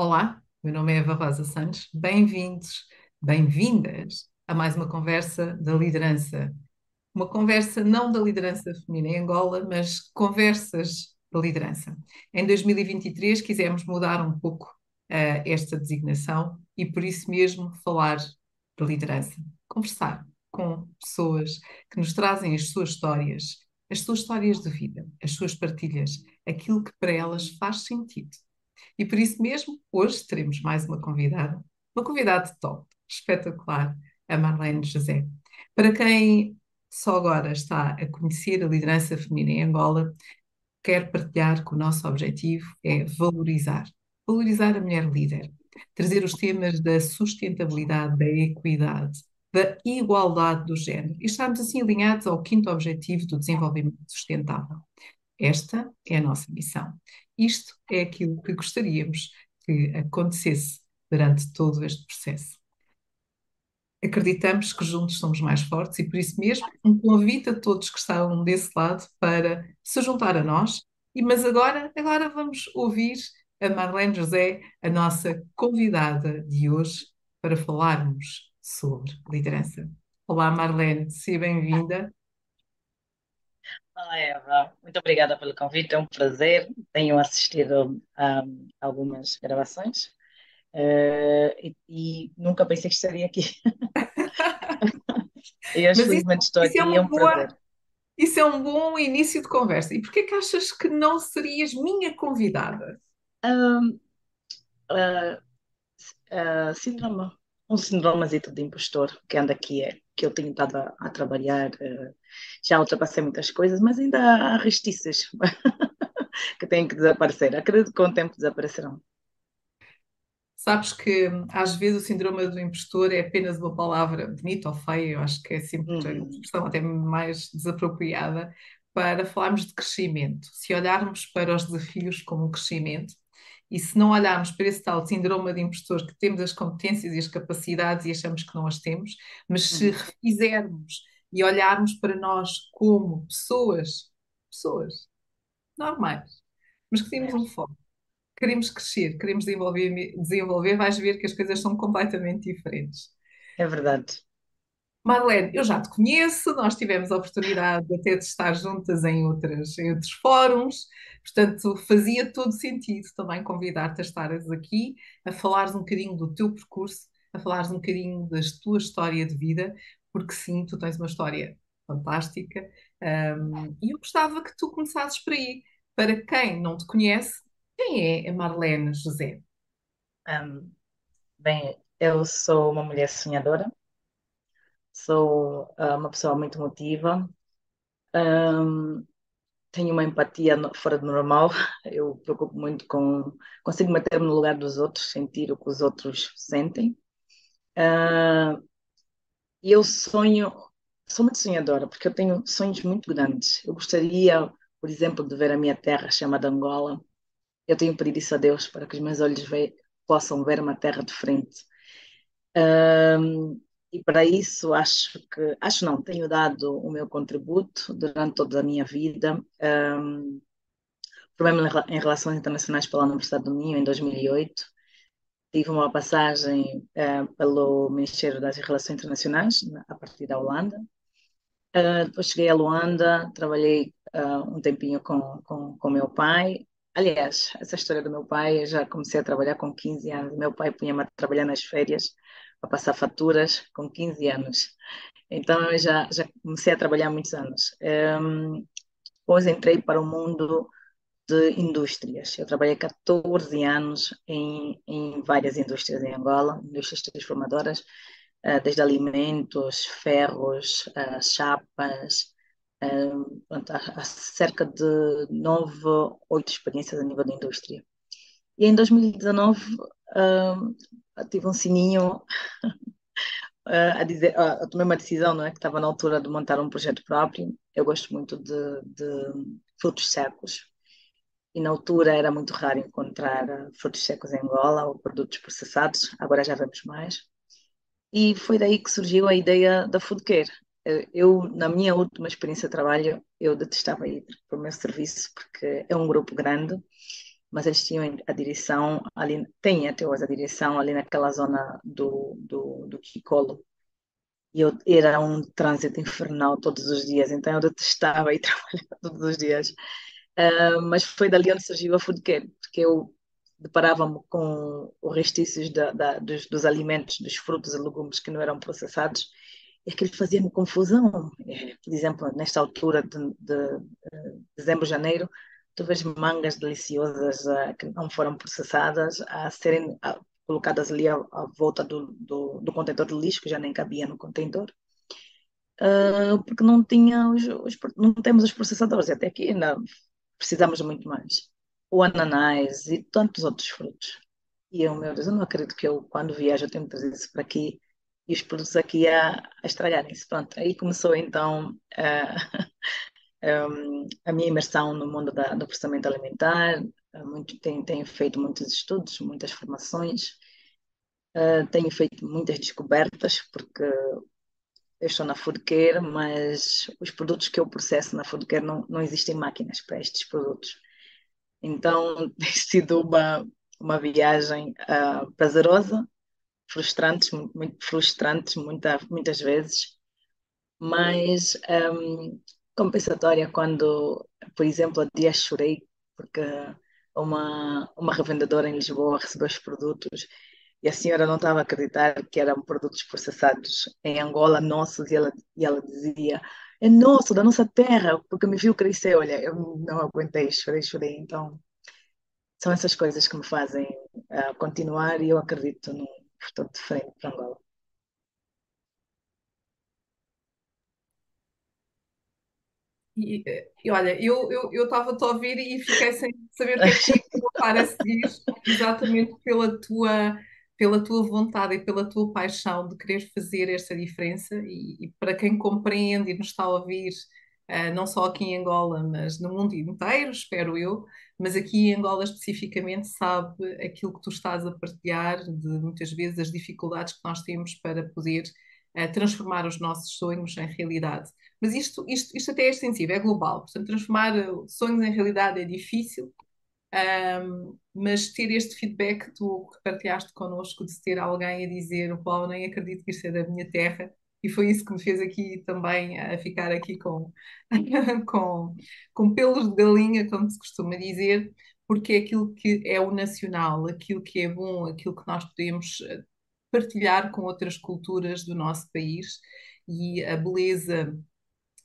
Olá, meu nome é Eva Rosa Santos. Bem-vindos, bem-vindas a mais uma conversa da liderança. Uma conversa não da liderança feminina em Angola, mas conversas da liderança. Em 2023 quisemos mudar um pouco uh, esta designação e por isso mesmo falar da liderança. Conversar com pessoas que nos trazem as suas histórias, as suas histórias de vida, as suas partilhas, aquilo que para elas faz sentido e por isso mesmo, hoje teremos mais uma convidada, uma convidada top, espetacular, a Marlene José. Para quem só agora está a conhecer a liderança feminina em Angola, quero partilhar que o nosso objetivo é valorizar, valorizar a mulher líder, trazer os temas da sustentabilidade, da equidade, da igualdade do género e estarmos assim alinhados ao quinto objetivo do desenvolvimento sustentável. Esta é a nossa missão. Isto é aquilo que gostaríamos que acontecesse durante todo este processo. Acreditamos que juntos somos mais fortes e por isso mesmo um convite a todos que estão desse lado para se juntar a nós. E mas agora, agora vamos ouvir a Marlene José, a nossa convidada de hoje, para falarmos sobre liderança. Olá, Marlene, seja bem-vinda. Olá, Eva. Muito obrigada pelo convite. É um prazer. Tenho assistido a algumas gravações uh, e, e, nunca pensei que estaria aqui. e hoje, felizmente, estou aqui. É, é um boa, prazer. Isso é um bom início de conversa. E porquê que achas que não serias minha convidada? Um, uh, uh, síndrome, um síndrome de impostor que anda aqui é que eu tenho estado a, a trabalhar. Uh, já ultrapassei muitas coisas, mas ainda há restícios que têm que desaparecer. Acredito que com o tempo desaparecerão. Sabes que às vezes o síndrome do impostor é apenas uma palavra bonita ou feia, eu acho que é sempre uhum. a expressão até mais desapropriada para falarmos de crescimento. Se olharmos para os desafios como um crescimento, e se não olharmos para esse tal síndrome de impostor, que temos as competências e as capacidades e achamos que não as temos, mas se uhum. refizermos e olharmos para nós como pessoas, pessoas normais, mas que temos um foco, queremos crescer, queremos desenvolver, desenvolver, vais ver que as coisas são completamente diferentes. É verdade. Marlene, eu já te conheço, nós tivemos a oportunidade até de estar juntas em, outras, em outros fóruns, portanto fazia todo sentido também convidar-te a estares aqui, a falares um bocadinho do teu percurso, a falares um bocadinho da tua história de vida, porque sim, tu tens uma história fantástica um, e eu gostava que tu começasses por aí. Para quem não te conhece, quem é a Marlene José? Um, bem, eu sou uma mulher sonhadora, sou uh, uma pessoa muito emotiva, um, tenho uma empatia fora do normal, eu preocupo muito com. consigo meter-me no lugar dos outros, sentir o que os outros sentem. Uh, e eu sonho, sou muito sonhadora, porque eu tenho sonhos muito grandes. Eu gostaria, por exemplo, de ver a minha terra chamada Angola. Eu tenho pedido isso a Deus para que os meus olhos ve possam ver uma terra de frente. E para isso acho que, acho não, tenho dado o meu contributo durante toda a minha vida. Um, em Relações Internacionais pela Universidade do Minho em 2008 tive uma passagem uh, pelo Ministério das Relações Internacionais, a partir da Holanda. Uh, depois cheguei a Luanda, trabalhei uh, um tempinho com, com, com meu pai. Aliás, essa história do meu pai, eu já comecei a trabalhar com 15 anos. Meu pai punha-me a trabalhar nas férias para passar faturas com 15 anos. Então eu já, já comecei a trabalhar há muitos anos. Um, depois entrei para o mundo de indústrias. Eu trabalhei 14 anos em, em várias indústrias em Angola, indústrias transformadoras, uh, desde alimentos, ferros, uh, chapas, uh, há, cerca de nove, oito experiências a nível de indústria. E em 2019 tive um sininho a dizer, uh, tomei uma decisão, não é, que estava na altura de montar um projeto próprio. Eu gosto muito de, de frutos secos, e na altura era muito raro encontrar eh, frutos secos em Angola ou produtos processados, agora já vemos mais. E foi daí que surgiu a ideia da Food Care. Eh, eu, na minha última experiência de trabalho, eu detestava ir para o meu serviço porque é um grupo grande mas eles tinham a direção ali, tem até hoje a direção ali naquela zona do, do, do Kikolo. E eu, era um trânsito infernal todos os dias, então eu detestava ir trabalhar todos os dias. Uh, mas foi dali onde surgiu a Food Care, porque eu deparava-me com os restícios da, da, dos, dos, alimentos, dos frutos e legumes que não eram processados, e aquilo fazia-me confusão. É, por exemplo, nesta altura de, de, de dezembro, janeiro, tu vês mangas deliciosas uh, que não foram processadas a serem uh, colocadas ali à, à volta do, do, do, contentor de lixo, que já nem cabia no contentor, uh, porque não, tinha os, os, não temos os processadores, até aqui ainda precisamos muito mais. O ananás e tantos outros frutos. E eu, meu Deus, eu não acredito que eu, quando viajo, eu tenho que trazer isso para aqui e os produtos aqui a, a estragarem-se. Pronto, aí começou então a minha imersão no mundo da, do processamento alimentar. Muito, tenho, tenho feito muitos estudos, muitas formações. Uh, tenho feito muitas descobertas, porque eu estou na Food Care, mas os produtos que eu processo na Food Care não, não existem máquinas para estes produtos. Então, tem sido uma, uma viagem uh, prazerosa, frustrante, muito frustrante muita, muitas vezes, mas um, compensatória quando, por exemplo, há dias chorei porque uma, uma revendedora em Lisboa recebeu os produtos e a senhora não estava a acreditar que eram produtos processados em Angola, nossos, e ela, e ela dizia, é nosso, da nossa terra, porque me viu crescer, olha, eu não aguentei, chorei, chorei, então são essas coisas que me fazem uh, continuar e eu acredito num futuro diferente para Angola. E, e, olha, eu estava eu, eu a ouvir e fiquei sem saber o que é que tinha colocar a seguir, exatamente pela tua pela tua vontade e pela tua paixão de querer fazer esta diferença. E, e para quem compreende e nos está a ouvir, uh, não só aqui em Angola, mas no mundo inteiro, espero eu, mas aqui em Angola especificamente sabe aquilo que tu estás a partilhar, de muitas vezes as dificuldades que nós temos para poder transformar os nossos sonhos em realidade. Mas isto, isto, isto até é extensível, é global, portanto transformar sonhos em realidade é difícil, um, mas ter este feedback tu que partilhaste connosco, de ter alguém a dizer, Paulo, nem acredito que isto é da minha terra, e foi isso que me fez aqui também a ficar aqui com, com, com pelos de galinha, como se costuma dizer, porque é aquilo que é o nacional, aquilo que é bom, aquilo que nós podemos eh, partilhar com outras culturas do nosso país e a beleza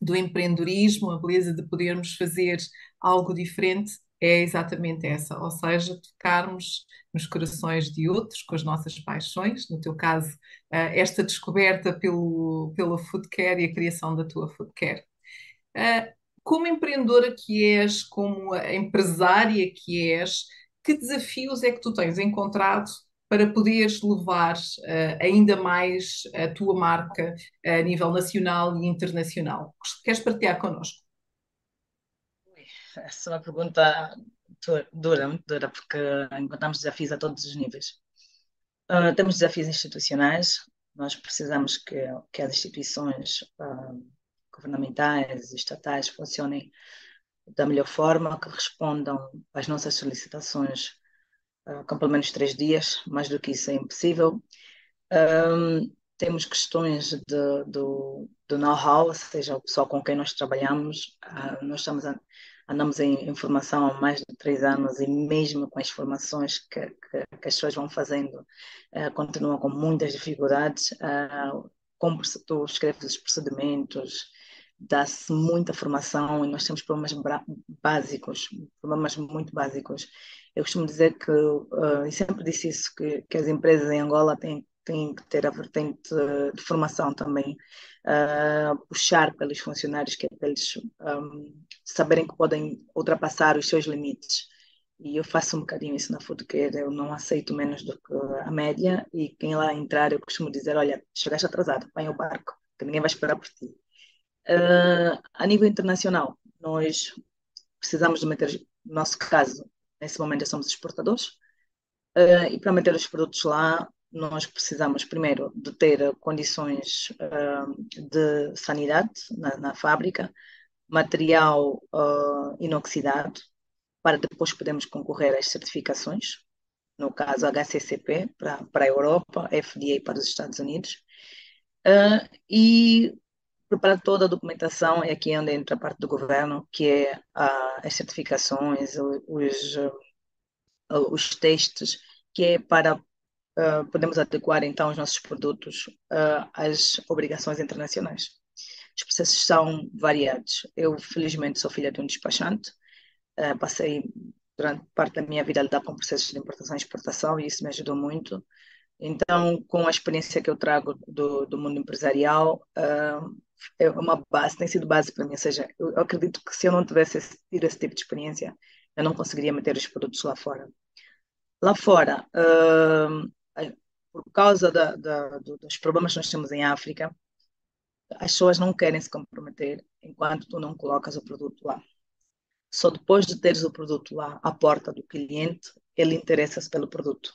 do empreendedorismo, a beleza de podermos fazer algo diferente é exatamente essa, ou seja, tocarmos nos corações de outros com as nossas paixões, no teu caso, eh, esta descoberta pelo, pela food care e a criação da tua food care. Eh, como empreendedora que és, como empresária que és, que desafios é que tu tens encontrado para poderes levar uh, ainda mais a tua marca a nível nacional e internacional? Queres partilhar connosco? Essa é uma pergunta dura, muito dura, porque encontramos desafios a todos os níveis. Uh, temos desafios institucionais, nós precisamos que, que as instituições uh, governamentais e estatais funcionem da melhor forma, que respondam às nossas solicitações com pelo menos três dias, mais do que isso é impossível. Um, temos questões de, do, do know-how, ou seja, o pessoal com quem nós trabalhamos, uh, nós estamos a, andamos em, em, formação há mais de três anos e mesmo com as formações que, que, que as pessoas vão fazendo, uh, continuam com muitas dificuldades. Uh, como tu escreves os procedimentos, dá-se muita formação e nós temos problemas básicos, problemas muito básicos. Eu costumo dizer que, uh, e sempre disse isso, que, que as empresas em Angola têm tem que ter a vertente de formação também, uh, puxar pelos funcionários, que é para eles um, saberem que podem ultrapassar os seus limites. E eu faço um bocadinho isso na Foodcare, eu não aceito menos do que a média, e quem lá entrar, eu costumo dizer, olha, chegaste atrasado, põe o barco, que ninguém vai esperar por ti. Uh, a nível internacional, nós precisamos de meter, no nosso caso, nesse momento somos exportadores, uh, e para meter os produtos lá, nós precisamos primeiro de ter condições uh, de sanidade na, na fábrica, material uh, inoxidado, para depois podermos concorrer às certificações, no caso HCCP para, para a Europa, FDA para os Estados Unidos, uh, e preparar toda a documentação, é aqui onde entra a parte do governo, que é uh, as certificações, os, uh, os testes, que é para uh, podermos adequar então os nossos produtos às obrigações internacionais. Os processos são variados. Eu, felizmente, sou filha de um despachante, passei durante parte da minha vida a lidar com processos de importação e exportação e isso me ajudou muito. Então, com a experiência que eu trago do, do mundo empresarial, uh, é uma base, tem sido base para mim. Ou seja, eu, acredito que se eu não tivesse tido esse tipo de experiência, eu não conseguiria meter os produtos lá fora. Lá fora, uh, por causa da, da, dos problemas que nós temos em África, as pessoas não querem se comprometer enquanto tu não colocas o produto lá. Só depois de teres o produto lá à porta do cliente, ele interessa-se pelo produto.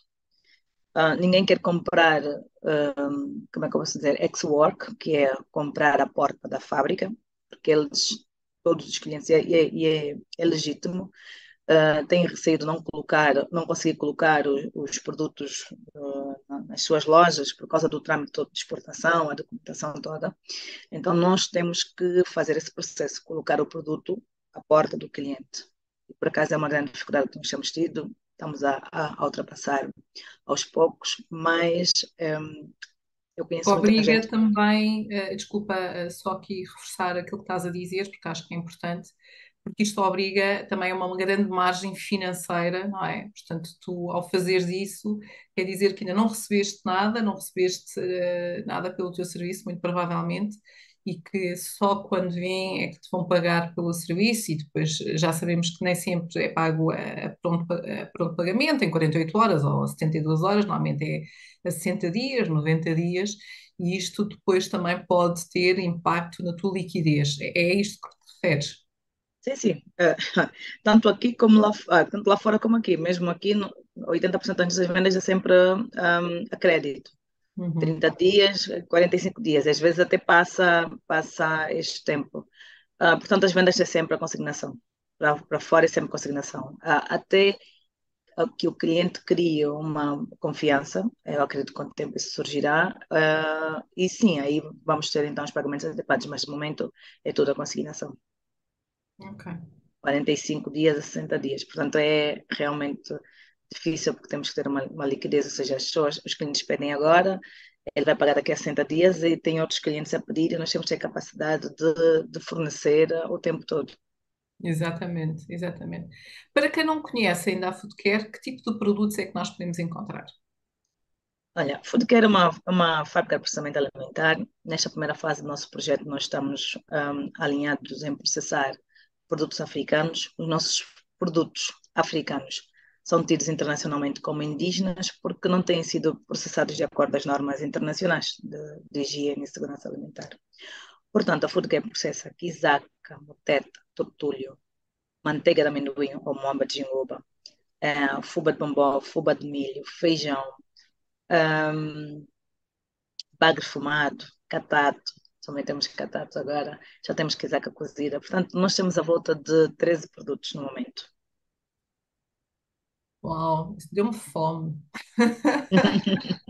Uh, ninguém quer comprar, um, como é que eu posso dizer, ex-work, que é comprar a porta da fábrica, porque eles, todos os clientes, e é, é, é, legítimo, uh, têm receio de não colocar, não conseguir colocar os, os produtos uh, nas suas lojas por causa do trâmite todo de exportação, a documentação toda. Então, nós temos que fazer esse processo, colocar o produto à porta do cliente. E, por acaso, é uma grande dificuldade que nós temos tido, estamos a, a, ultrapassar aos poucos, mas um, eu conheço Obriga também, uh, desculpa, uh, só aqui reforçar aquilo que estás a dizer, porque acho que é importante, porque isto obriga também a uma grande margem financeira, não é? Portanto, tu ao fazeres isso, quer dizer que ainda não recebeste nada, não recebeste uh, nada pelo teu serviço, muito provavelmente, e que só quando vêm é que te vão pagar pelo serviço e depois já sabemos que nem sempre é pago a pronto, a pronto pagamento, em 48 horas ou 72 horas, normalmente é a 60 dias, 90 dias, e isto depois também pode ter impacto na tua liquidez. É, é isto que te referes? Sim, sim. Uh, tanto aqui como lá, uh, tanto lá fora como aqui. Mesmo aqui, no, 80% das vendas é sempre um, a crédito. Uhum. 30 dias, 45 dias, às vezes até passa, passa este tempo. Uh, portanto, as vendas é sempre a consignação. Para fora é sempre consignação. Uh, até que o cliente crie uma confiança, eu acredito que com o tempo isso surgirá, uh, e sim, aí vamos ter então os pagamentos adequados, mas no momento é tudo a consignação. Ok. 45 dias a 60 dias, portanto é realmente difícil porque temos que ter uma, uma liquidez, ou seja, as pessoas, os clientes pedem agora, ele vai pagar daqui a 60 dias e tem outros clientes a pedir e nós temos que ter capacidade de, de fornecer o tempo todo. Exatamente, exatamente. Para quem não conhece ainda a Foodcare, que tipo de produtos é que nós podemos encontrar? Olha, Foodcare é uma, uma fábrica de processamento alimentar. Nesta primeira fase do nosso projeto, nós estamos um, alinhados em processar produtos africanos. Os nossos produtos africanos são tidos internacionalmente como indígenas porque não têm sido processados de acordo as normas internacionais de, de higiene e segurança alimentar. Portanto, a Food Game processa quizaca, moteta, tortulho, manteiga de amendoim ou momba de jingoba, uh, fuba de bombom, fuba de milho, feijão, um, bagre fumado, catato, também temos catato agora, já temos quizaca cozida. Portanto, nós temos a volta de 13 produtos no momento. Uau, isso deu-me fome.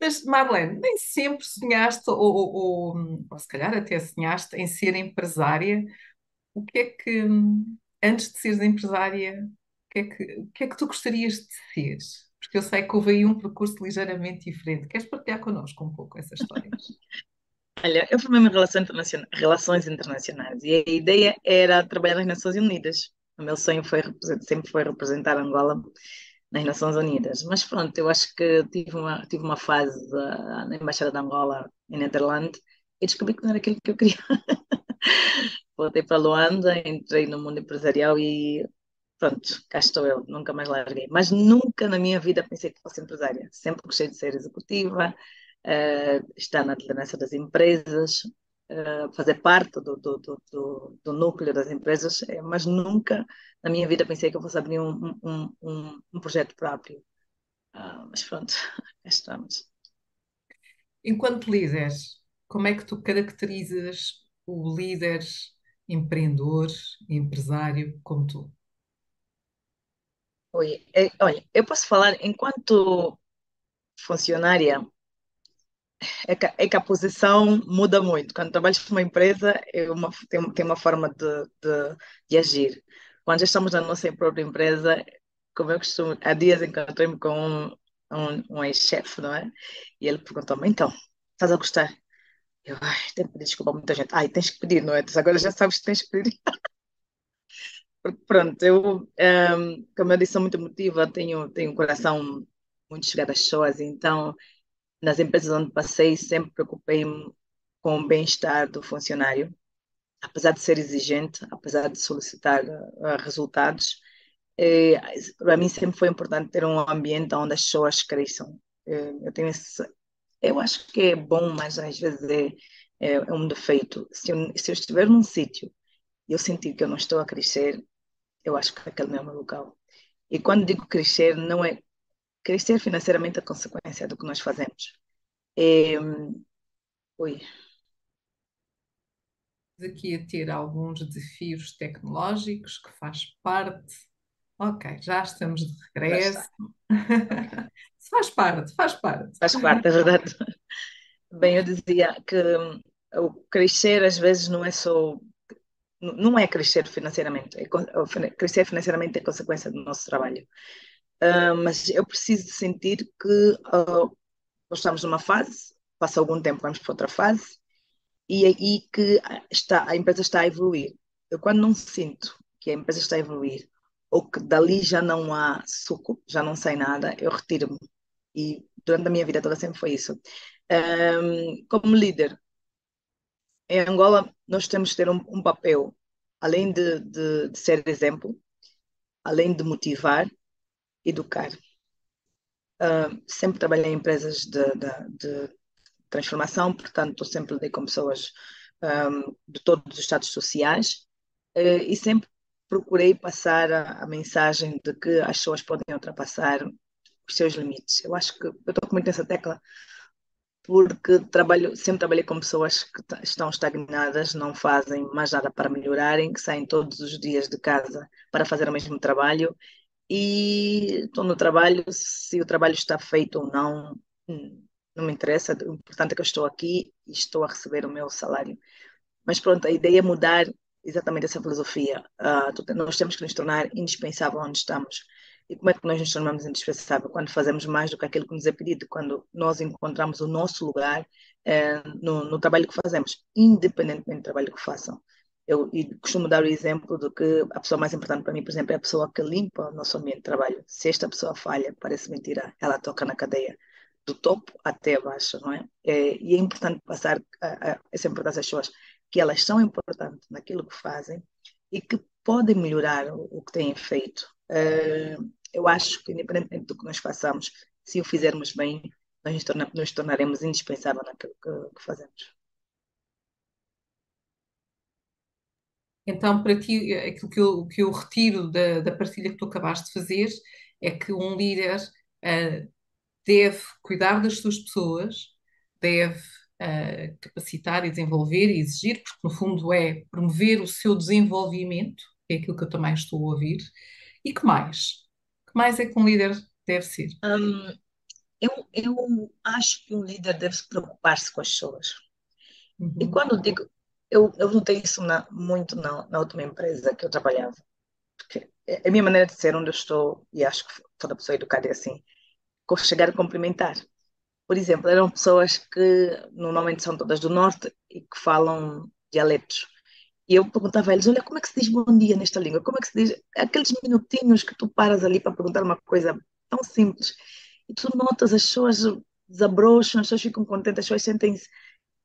Mas, Marlene, nem sempre sonhaste, ou, ou, ou, ou, se calhar até sonhaste, em ser empresária. O que é que, antes de seres empresária, o que é que, o que, é que tu gostarias de ser? Porque eu sei que houve aí um percurso ligeiramente diferente. Queres partilhar connosco um pouco essa história? Olha, eu formei-me em relações internacionais e a ideia era trabalhar nas Nações Unidas. O meu sonho foi, sempre foi representar Angola nas Nações Unidas. Mas pronto, eu acho que tive uma, tive uma fase uh, na Embaixada de Angola, em Netherlands, e descobri que não era aquilo que eu queria. Voltei para Luanda, entrei no mundo empresarial e pronto, cá estou eu, nunca mais larguei. Mas nunca na minha vida pensei que fosse empresária. Sempre gostei de ser executiva, uh, estar na liderança das empresas, fazer parte do, do, do, do, núcleo das empresas, eh, mas nunca na minha vida pensei que eu fosse abrir um, um, um, um projeto próprio. Uh, mas pronto, estamos. Enquanto líder, como é que tu caracterizas o líder empreendedor, empresário como tu? Oi, é, olha, eu posso falar enquanto funcionária, é que, é que a posição muda muito. Quando trabalhas para uma empresa, é uma, tem, tem uma forma de, de, de agir. Quando já estamos na nossa própria empresa, como eu costumo, há dias encontrei-me com um, um, um ex-chefe, não é? E ele perguntou-me, então, estás a gostar? Eu, ai, tenho que pedir desculpa a muita gente. Ai, tens que pedir, não é? Agora já sabes que tens que pedir. Pronto, eu, um, como eu disse, sou muito emotiva, tenho, tenho um coração muito chegado às pessoas, então nas empresas onde passei, sempre preocupei-me com o bem-estar do funcionário, apesar de ser exigente, apesar de solicitar uh, resultados. Eh, para mim sempre foi importante ter um ambiente onde as pessoas cresçam. Eh, eu tenho esse, eu acho que é bom, mas às vezes é, é, é um defeito. Se eu, se eu estiver num sítio e eu sentir que eu não estou a crescer, eu acho que aquele não é o meu local. E quando digo crescer, não é crescer financeiramente a consequência do que nós fazemos. É, oi. Aqui a ter alguns desafios tecnológicos que faz parte. Ok, já estamos de regresso. faz parte, faz parte. Faz parte, é verdade. Bem, eu dizia que o crescer às vezes não é só não é crescer financeiramente, é, crescer financeiramente é consequência do nosso trabalho. Uh, mas eu preciso sentir que uh, nós estamos numa fase, passa algum tempo, vamos para outra fase, e aí que está, a empresa está a evoluir. Eu, quando não sinto que a empresa está a evoluir, ou que dali já não há suco, já não sai nada, eu retiro-me. E durante a minha vida toda sempre foi isso. Um, como líder, em Angola, nós temos que ter um, um papel, além de, de, de, ser exemplo, além de motivar, educar. Uh, sempre trabalhei em empresas de, de, transformação, portanto, sempre lidei com pessoas um, de todos os estados sociais uh, e sempre procurei passar a, a, mensagem de que as pessoas podem ultrapassar os seus limites. Eu acho que eu estou muito nessa tecla porque trabalho, sempre trabalhei com pessoas que estão estagnadas, não fazem mais nada para melhorarem, que saem todos os dias de casa para fazer o mesmo trabalho e estou no trabalho, se o trabalho está feito ou não, hum, não me interessa, o importante é que eu estou aqui e estou a receber o meu salário. Mas pronto, a ideia é mudar exatamente essa filosofia. Uh, nós temos que nos tornar indispensável onde estamos. E como é que nós nos tornamos indispensável? Quando fazemos mais do que aquilo que nos é pedido, quando nós encontramos o nosso lugar eh, no, no, trabalho que fazemos, independentemente do trabalho que façam. Eu costumo dar o exemplo de que a pessoa mais importante para mim, por exemplo, é a pessoa que limpa o nosso ambiente de trabalho. Se esta pessoa falha, parece mentira, ela toca na cadeia do topo até abaixo, não é? é e é importante passar a, a, essa importância às pessoas, que elas são importantes naquilo que fazem e que podem melhorar o, o que têm feito. Uh, eu acho que, independentemente do que nós façamos, se o fizermos bem, nós nos, torna, nos tornaremos indispensáveis naquilo que, que, fazemos. Então, para ti, aquilo que eu, que eu retiro da, da partilha que tu acabaste de fazer é que um líder uh, deve cuidar das suas pessoas, deve uh, capacitar e desenvolver e exigir, porque no fundo é promover o seu desenvolvimento, é aquilo que eu também estou a ouvir. E que mais? que mais é que um líder deve ser? Um, eu, eu acho que um líder deve se preocupar-se com as pessoas. Uhum. E quando digo, eu, eu notei isso na, muito na, na última empresa que eu trabalhava. Porque é a minha maneira de ser onde eu estou, e acho que toda pessoa educada é assim, chegar a cumprimentar. Por exemplo, eram pessoas que normalmente são todas do norte e que falam dialetos. E eu perguntava a eles: Olha, como é que se diz bom dia nesta língua? Como é que se diz aqueles minutinhos que tu paras ali para perguntar uma coisa tão simples e tu notas as pessoas desabrocham, as pessoas ficam contentes, as pessoas sentem-se.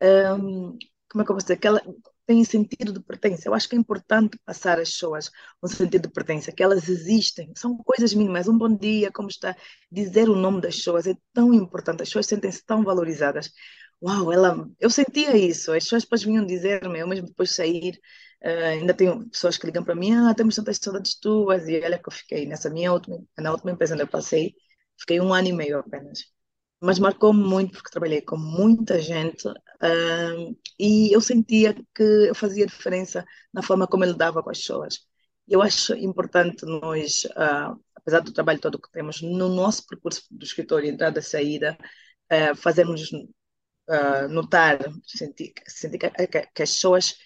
Um, como é que eu vou dizer? Que ela tem sentido de pertença. Eu acho que é importante passar às pessoas um sentido de pertença, que elas existem. São coisas mínimas. Um bom dia, como está? Dizer o nome das pessoas é tão importante. As pessoas sentem-se tão valorizadas uau, ela, eu sentia isso, as pessoas depois vinham dizer-me, eu mesmo depois de sair, uh, ainda tenho pessoas que ligam para mim, ah, temos tantas saudades tuas, e olha que eu fiquei nessa minha última, na última empresa onde eu passei, fiquei um ano e meio apenas, mas marcou-me muito porque trabalhei com muita gente uh, e eu sentia que eu fazia diferença na forma como eu lidava com as pessoas. Eu acho importante nós, uh, apesar do trabalho todo que temos, no nosso percurso do escritório, entrada e saída, uh, fazermos notar, sentir, sentir que, que, que, as pessoas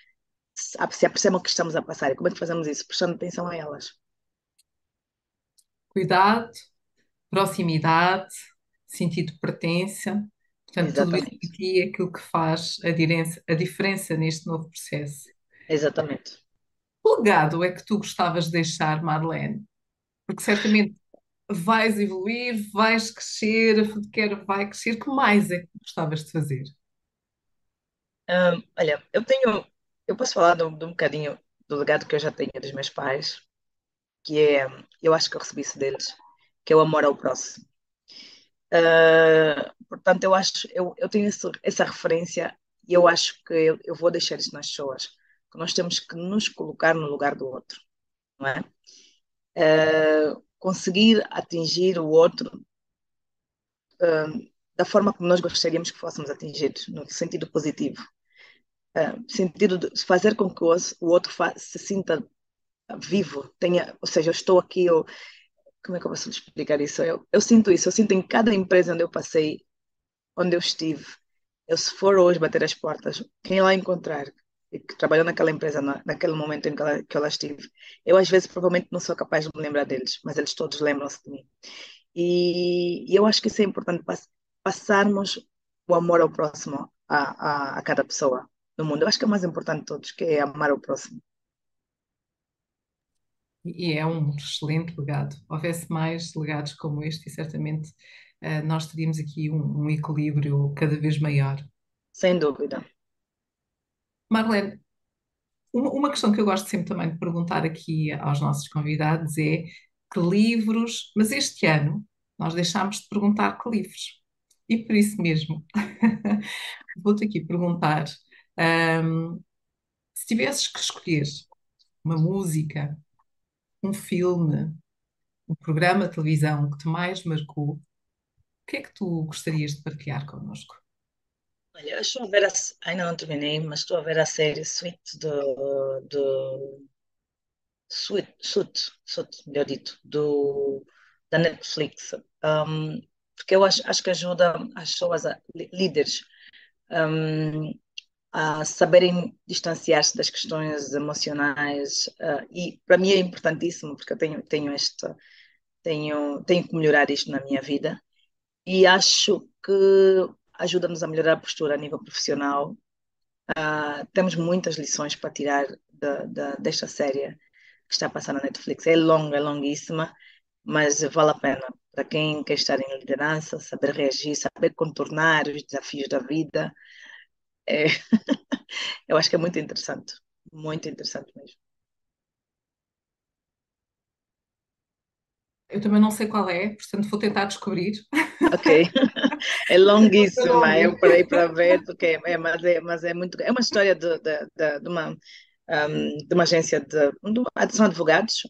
se apercebam que estamos a passar. E como é que fazemos isso? Prestando atenção a elas. Cuidado, proximidade, sentido de pertença. Portanto, Exatamente. tudo isso aqui é aquilo que faz a diferença, a diferença neste novo processo. Exatamente. Que legado é que tu gostavas de deixar, Marlene? Porque certamente vais evoluir, vais crescer, a Foodcare vai crescer. O que mais é que gostavas de fazer? Um, olha, eu tenho, eu posso falar de um, de um bocadinho do legado que eu já tenho dos meus pais, que é, eu acho que eu recebi isso deles, que é o amor ao próximo. Uh, portanto, eu acho, eu, eu tenho essa, essa referência e eu acho que eu, eu, vou deixar isso nas pessoas, que nós temos que nos colocar no lugar do outro, não é? Uh, conseguir atingir o outro uh, da forma como nós gostaríamos que fôssemos atingidos, no sentido positivo. sentido de fazer com que o, o outro se sinta vivo, tenha, ou seja, eu estou aqui, eu, como é que eu posso explicar isso? Eu, eu sinto isso, eu sinto em cada empresa onde eu passei, onde eu estive, eu se for hoje bater as portas, quem lá encontrar, que trabalhou naquela empresa na, naquele momento em que, ela, que eu lá estive, eu às vezes provavelmente não sou capaz de me lembrar deles, mas eles todos lembram-se de mim. E, e, eu acho que isso é importante, pass, passarmos o amor ao próximo a, a, a cada pessoa no mundo. Eu acho que é o mais importante de todos, que é amar o próximo e é um excelente legado. Houvesse mais legados como este, e certamente uh, nós teríamos aqui um, um, equilíbrio cada vez maior. Sem dúvida. Marlene, uma, uma questão que eu gosto sempre também de perguntar aqui aos nossos convidados é que livros, mas este ano nós deixámos de perguntar que livros. E por isso mesmo, vou-te aqui perguntar: um, se tivesses que escolher uma música, um filme, um programa de televisão que te mais marcou, o que é que tu gostarias de partilhar connosco? Olha, eu estou a ver, a, ainda não terminei, mas estou a ver a série Sweet do, do Sweet, Sweet, Sweet, melhor dito, do, da Netflix, um, porque eu acho, acho que ajuda as pessoas, a, líderes, um, a saberem distanciar-se das questões emocionais uh, e para mim é importantíssimo porque eu tenho tenho esta tenho tenho que melhorar isto na minha vida e acho que ajuda-nos a melhorar a postura a nível profissional. Uh, temos muitas lições para tirar de, de, desta série que está passando na Netflix. É longa é longuíssima mas vale a pena. Para quem quer estar em liderança saber reagir saber contornar os desafios da vida é, eu acho que é muito interessante, muito interessante mesmo. Eu também não sei qual é, portanto vou tentar descobrir. Ok, é longuíssima, eu parei para ver, porque é, é, mas, é, mas é muito. É uma história de, de, de, de uma, um, de uma agência de. de são advogados,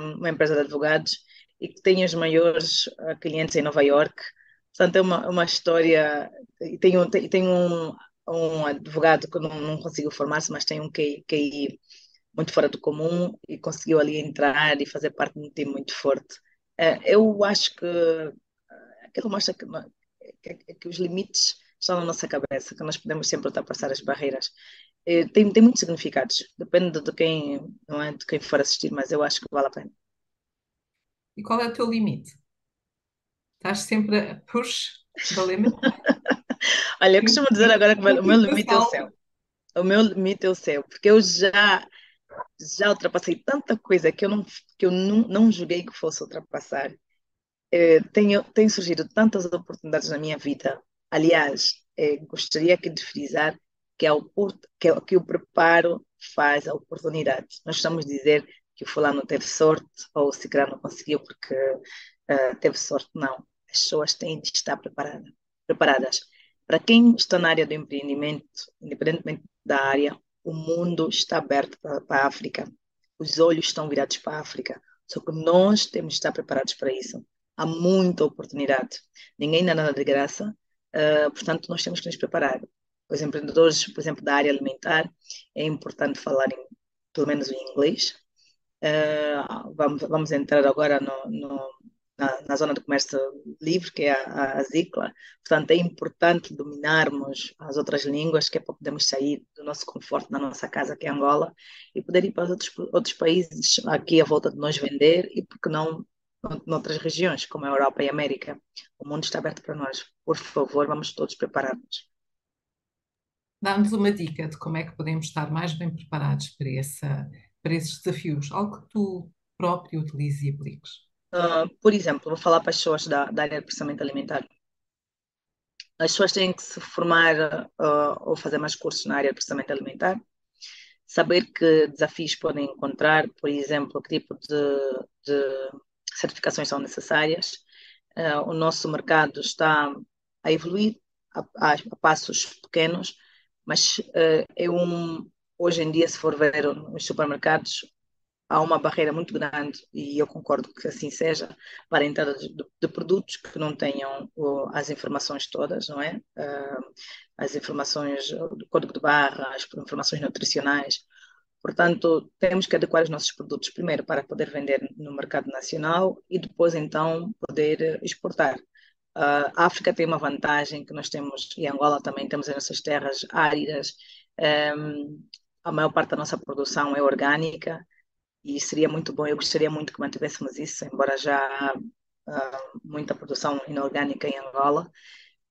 um, uma empresa de advogados, e que tem os maiores uh, clientes em Nova York. Portanto, é uma, uma história. E tem um, tem, tem um um advogado que não, não conseguiu formar-se, mas tem um QI, muito fora do comum e conseguiu ali entrar e fazer parte de um time muito forte. Uh, eu acho que uh, aquilo mostra que, que, que, os limites estão na nossa cabeça, que nós podemos sempre ultrapassar as barreiras. Uh, tem, tem muitos significados, depende de quem, não é, de quem for assistir, mas eu acho que vale a pena. E qual é o teu limite? Estás sempre a push the limit? Olha, eu costumo dizer agora que o meu limite é o céu. O meu limite é o céu, porque eu já já ultrapassei tanta coisa que eu não que eu não, não julguei que fosse ultrapassar. É, tenho, tenho surgido tantas oportunidades na minha vida. Aliás, é, gostaria aqui de frisar que, é o, que, é, que o preparo faz a oportunidade. Nós estamos a dizer que o fulano teve sorte ou o ciclano não conseguiu porque uh, teve sorte. Não. As pessoas têm de estar preparada, preparadas. Para quem está na área do empreendimento, independentemente da área, o mundo está aberto para, a África. Os olhos estão virados para a África. Só que nós temos de estar preparados para isso. há muita oportunidade. Ninguém dá nada de graça, uh, portanto, nós temos que nos preparar. Os empreendedores, por exemplo, da área alimentar, é importante falarem pelo menos em inglês. Uh, vamos, vamos entrar agora no, no na, na, zona do comércio livre, que é a, a, ZICLA. Portanto, é importante dominarmos as outras línguas, que é para podermos sair do nosso conforto na nossa casa, que é Angola, e poder ir para os outros, outros países aqui à volta de nós vender, e porque não noutras regiões, como a Europa e a América. O mundo está aberto para nós. Por favor, vamos todos preparar-nos. Dá-nos uma dica de como é que podemos estar mais bem preparados para, essa, para esses desafios, algo que tu próprio utilizes e apliques. Uh, por exemplo, vou falar para as pessoas da, da área de processamento alimentar. As pessoas têm que se formar uh, ou fazer mais cursos na área de processamento alimentar, saber que desafios podem encontrar, por exemplo, que tipo de, de certificações são necessárias. Uh, o nosso mercado está a evoluir a, a, a passos pequenos, mas é um, hoje em dia, se for ver nos supermercados, há uma barreira muito grande, e eu concordo que assim seja, para a entrada de, de produtos que não tenham as informações todas, não é? Uh, as informações do código de barra, as informações nutricionais. Portanto, temos que adequar os nossos produtos primeiro para poder vender no mercado nacional e depois, então, poder exportar. Uh, a África tem uma vantagem que nós temos, e Angola também temos as nossas terras áridas, um, a maior parte da nossa produção é orgânica, e seria muito bom, eu gostaria muito que mantivéssemos isso, embora já há uh, muita produção inorgânica em Angola,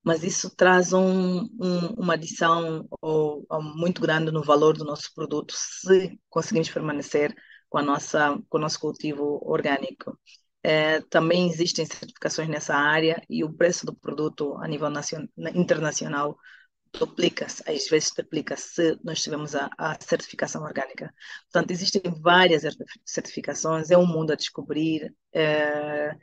mas isso traz um, um, uma adição ou, ou muito grande no valor do nosso produto se conseguimos permanecer com, a nossa, com o nosso cultivo orgânico. É, também existem certificações nessa área e o preço do produto a nível nacional, internacional duplica-se, às vezes triplica-se se nós tivermos a, a, certificação orgânica. Portanto, existem várias certificações, é um mundo a descobrir, é,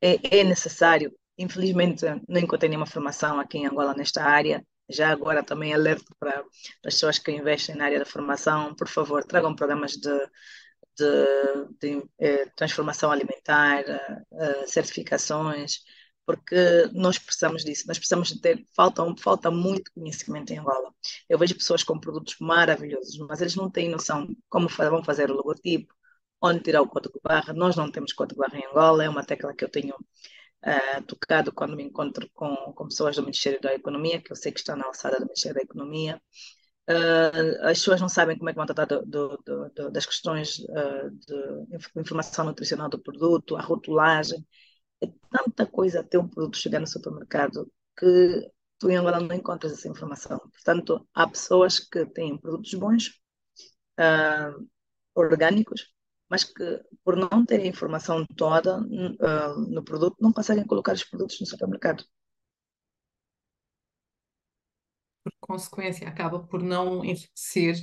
é, é necessário. Infelizmente, não encontrei nenhuma formação aqui em Angola nesta área. Já agora também alerto para as pessoas que investem na área da formação, por favor, tragam programas de, de, de eh, transformação alimentar, eh, certificações, porque nós precisamos disso, nós precisamos de ter, falta, falta muito conhecimento em Angola. Eu vejo pessoas com produtos maravilhosos, mas eles não têm noção como vão fazer o logotipo, onde tirar o código barra. Nós não temos código barra em Angola, é uma tecla que eu tenho uh, tocado quando me encontro com, com pessoas do Ministério da Economia, que eu sei que estão na alçada do Ministério da Economia. Uh, as pessoas não sabem como é que vão tratar do, do, do, das questões uh, de informação nutricional do produto, a rotulagem. É tanta coisa até um produto chegar no supermercado que tu em Angola não encontras essa informação. Portanto, há pessoas que têm produtos bons, uh, orgânicos, mas que por não terem a informação toda uh, no produto, não conseguem colocar os produtos no supermercado. Por consequência, acaba por não enriquecer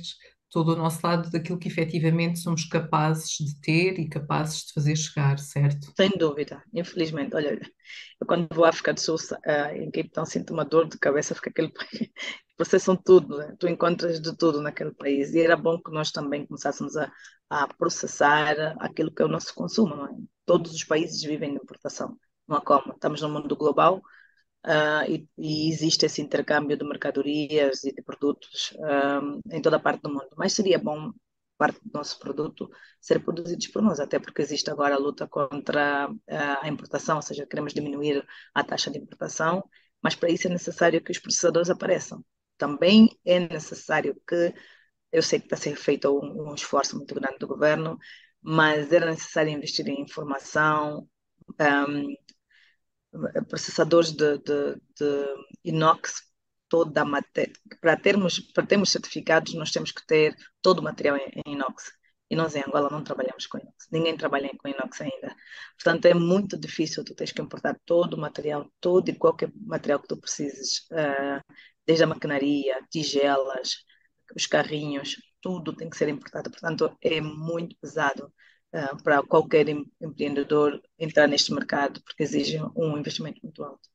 todo o nosso lado daquilo que efetivamente somos capazes de ter e capazes de fazer chegar, certo? Sem dúvida, infelizmente. Olha, eu quando vou à África do Sul, uh, em Cape Town, sinto uma dor de cabeça, porque aquele processam tudo, né? tu encontras de tudo naquele país. E era bom que nós também começássemos a, a processar aquilo que é o nosso consumo. Não é? Todos os países vivem de importação, não há como. Estamos no mundo global Uh, e, e, existe esse intercâmbio de mercadorias e de produtos uh, em toda a parte do mundo. Mas seria bom parte do nosso produto ser produzidos por nós, até porque existe agora a luta contra uh, a importação, ou seja, queremos diminuir a taxa de importação, mas para isso é necessário que os processadores apareçam. Também é necessário que, eu sei que está ser feito um, um esforço muito grande do governo, mas era necessário investir em informação, um, processadores de, de, de inox, toda a matéria. Para termos, para termos certificados, nós temos que ter todo o material em, em inox. E nós em Angola não trabalhamos com inox. Ninguém trabalha com inox ainda. Portanto, é muito difícil. Tu tens que importar todo o material, todo e qualquer material que tu precises, uh, desde a maquinaria, tigelas, os carrinhos, tudo tem que ser importado. Portanto, é muito pesado uh, para qualquer empreendedor entrar neste mercado, porque exige um investimento muito alto.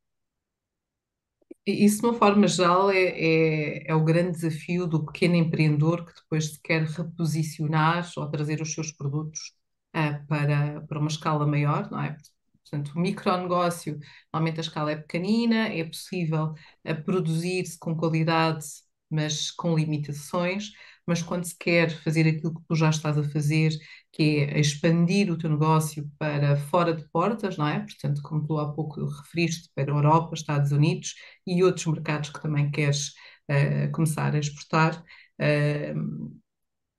Isso, de uma forma geral, é, é, é, o grande desafio do pequeno empreendedor que depois se quer reposicionar ou trazer os seus produtos uh, para, para uma escala maior, não é? Portanto, o micronegócio, normalmente a escala é pequenina, é possível uh, produzir-se com qualidade, mas com limitações. Mas quando se quer fazer aquilo que tu já estás a fazer, que é expandir o teu negócio para fora de portas, não é? Portanto, como tu há pouco referiste, para a Europa, Estados Unidos e outros mercados que também queres uh, começar a exportar. Uh,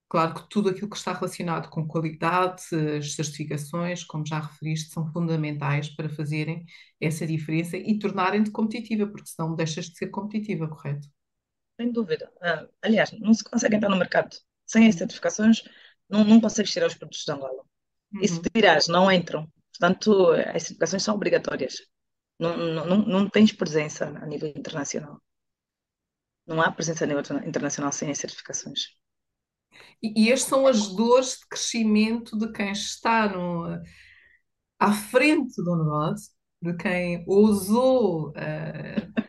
Claro que tudo aquilo que está relacionado com qualidade, as certificações, como já referiste, são fundamentais para fazerem essa diferença e tornarem-te competitiva, porque senão deixas de ser competitiva, correto? Sem dúvida. Ah, aliás, não se consegue entrar no mercado. Sem as certificações, não, não consegues tirar os produtos de Angola. Uhum. E se tirares, não entram. Portanto, as certificações são obrigatórias. Não, não, não tens presença a nível internacional. Não há presença a nível internacional sem as certificações. E, e estas são as dores de crescimento de quem está no, à frente do negócio, de quem ousou uh,